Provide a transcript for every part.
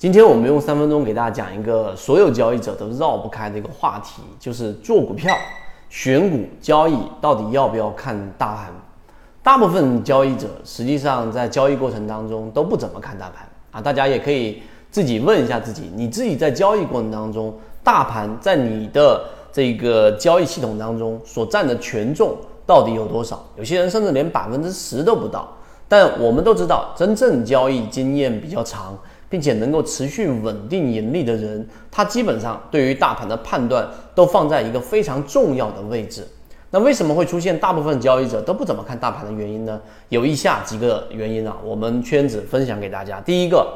今天我们用三分钟给大家讲一个所有交易者都绕不开的一个话题，就是做股票、选股、交易到底要不要看大盘？大部分交易者实际上在交易过程当中都不怎么看大盘啊。大家也可以自己问一下自己，你自己在交易过程当中，大盘在你的这个交易系统当中所占的权重到底有多少？有些人甚至连百分之十都不到。但我们都知道，真正交易经验比较长。并且能够持续稳定盈利的人，他基本上对于大盘的判断都放在一个非常重要的位置。那为什么会出现大部分交易者都不怎么看大盘的原因呢？有以下几个原因啊，我们圈子分享给大家。第一个，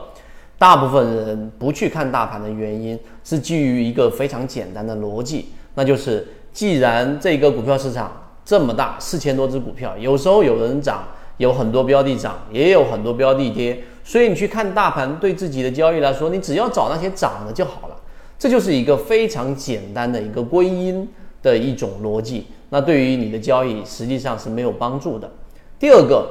大部分人不去看大盘的原因是基于一个非常简单的逻辑，那就是既然这个股票市场这么大，四千多只股票，有时候有人涨，有很多标的涨，也有很多标的跌。所以你去看大盘，对自己的交易来说，你只要找那些涨的就好了。这就是一个非常简单的一个归因的一种逻辑。那对于你的交易实际上是没有帮助的。第二个，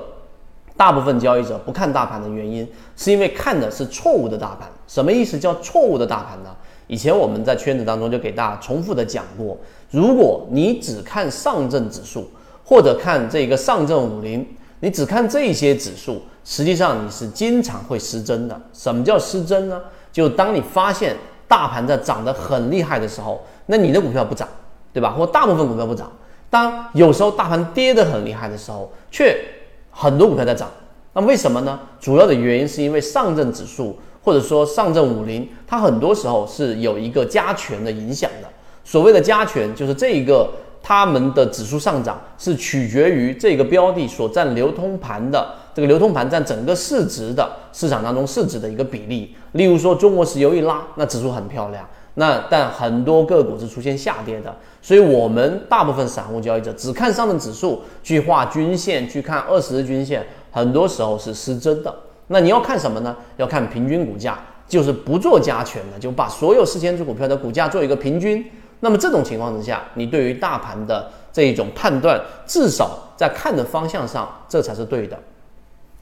大部分交易者不看大盘的原因，是因为看的是错误的大盘。什么意思？叫错误的大盘呢？以前我们在圈子当中就给大家重复的讲过，如果你只看上证指数，或者看这个上证五零，你只看这些指数。实际上你是经常会失真的。什么叫失真呢？就当你发现大盘在涨得很厉害的时候，那你的股票不涨，对吧？或大部分股票不涨。当有时候大盘跌得很厉害的时候，却很多股票在涨。那为什么呢？主要的原因是因为上证指数或者说上证五零，它很多时候是有一个加权的影响的。所谓的加权，就是这一个他们的指数上涨是取决于这个标的所占流通盘的。这个流通盘占整个市值的市场当中市值的一个比例，例如说中国石油一拉，那指数很漂亮，那但很多个股是出现下跌的，所以我们大部分散户交易者只看上证指数去画均线，去看二十日均线，很多时候是失真的。那你要看什么呢？要看平均股价，就是不做加权的，就把所有四千只股票的股价做一个平均。那么这种情况之下，你对于大盘的这一种判断，至少在看的方向上，这才是对的。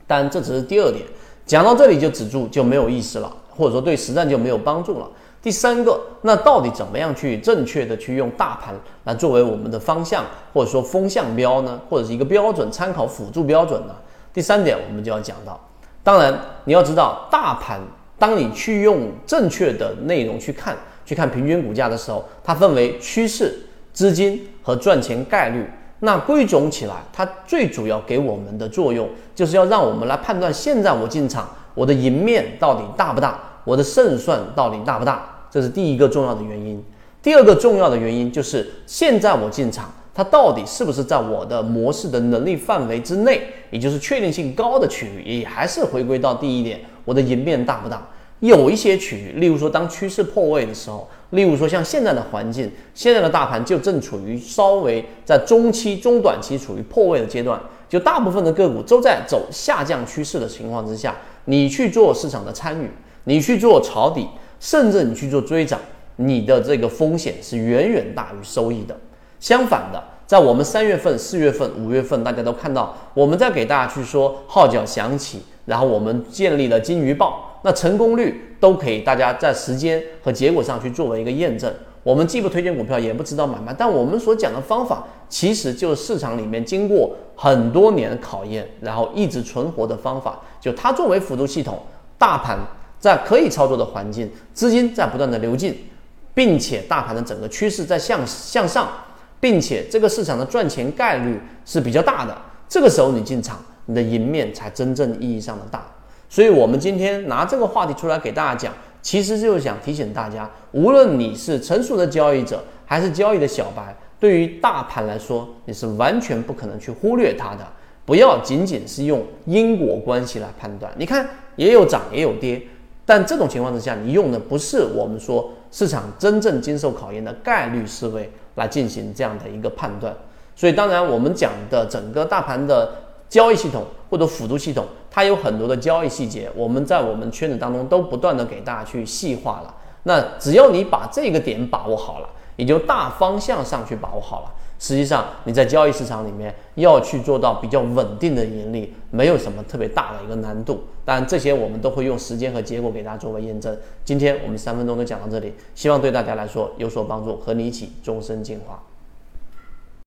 但这只是第二点，讲到这里就止住就没有意思了，或者说对实战就没有帮助了。第三个，那到底怎么样去正确的去用大盘来作为我们的方向，或者说风向标呢，或者是一个标准参考辅助标准呢？第三点我们就要讲到，当然你要知道，大盘当你去用正确的内容去看，去看平均股价的时候，它分为趋势、资金和赚钱概率。那归总起来，它最主要给我们的作用，就是要让我们来判断现在我进场，我的赢面到底大不大，我的胜算到底大不大，这是第一个重要的原因。第二个重要的原因就是现在我进场，它到底是不是在我的模式的能力范围之内，也就是确定性高的区域，也还是回归到第一点，我的赢面大不大。有一些区域，例如说当趋势破位的时候，例如说像现在的环境，现在的大盘就正处于稍微在中期、中短期处于破位的阶段，就大部分的个股都在走下降趋势的情况之下，你去做市场的参与，你去做抄底，甚至你去做追涨，你的这个风险是远远大于收益的。相反的，在我们三月份、四月份、五月份，大家都看到我们在给大家去说号角响起，然后我们建立了金鱼报。那成功率都可以，大家在时间和结果上去作为一个验证。我们既不推荐股票，也不知道买卖，但我们所讲的方法，其实就是市场里面经过很多年的考验，然后一直存活的方法。就它作为辅助系统，大盘在可以操作的环境，资金在不断的流进，并且大盘的整个趋势在向向上，并且这个市场的赚钱概率是比较大的。这个时候你进场，你的赢面才真正意义上的大。所以，我们今天拿这个话题出来给大家讲，其实就是想提醒大家，无论你是成熟的交易者，还是交易的小白，对于大盘来说，你是完全不可能去忽略它的。不要仅仅是用因果关系来判断。你看，也有涨，也有跌，但这种情况之下，你用的不是我们说市场真正经受考验的概率思维来进行这样的一个判断。所以，当然我们讲的整个大盘的。交易系统或者辅助系统，它有很多的交易细节，我们在我们圈子当中都不断的给大家去细化了。那只要你把这个点把握好了，也就大方向上去把握好了，实际上你在交易市场里面要去做到比较稳定的盈利，没有什么特别大的一个难度。当然，这些我们都会用时间和结果给大家作为验证。今天我们三分钟就讲到这里，希望对大家来说有所帮助，和你一起终身进化。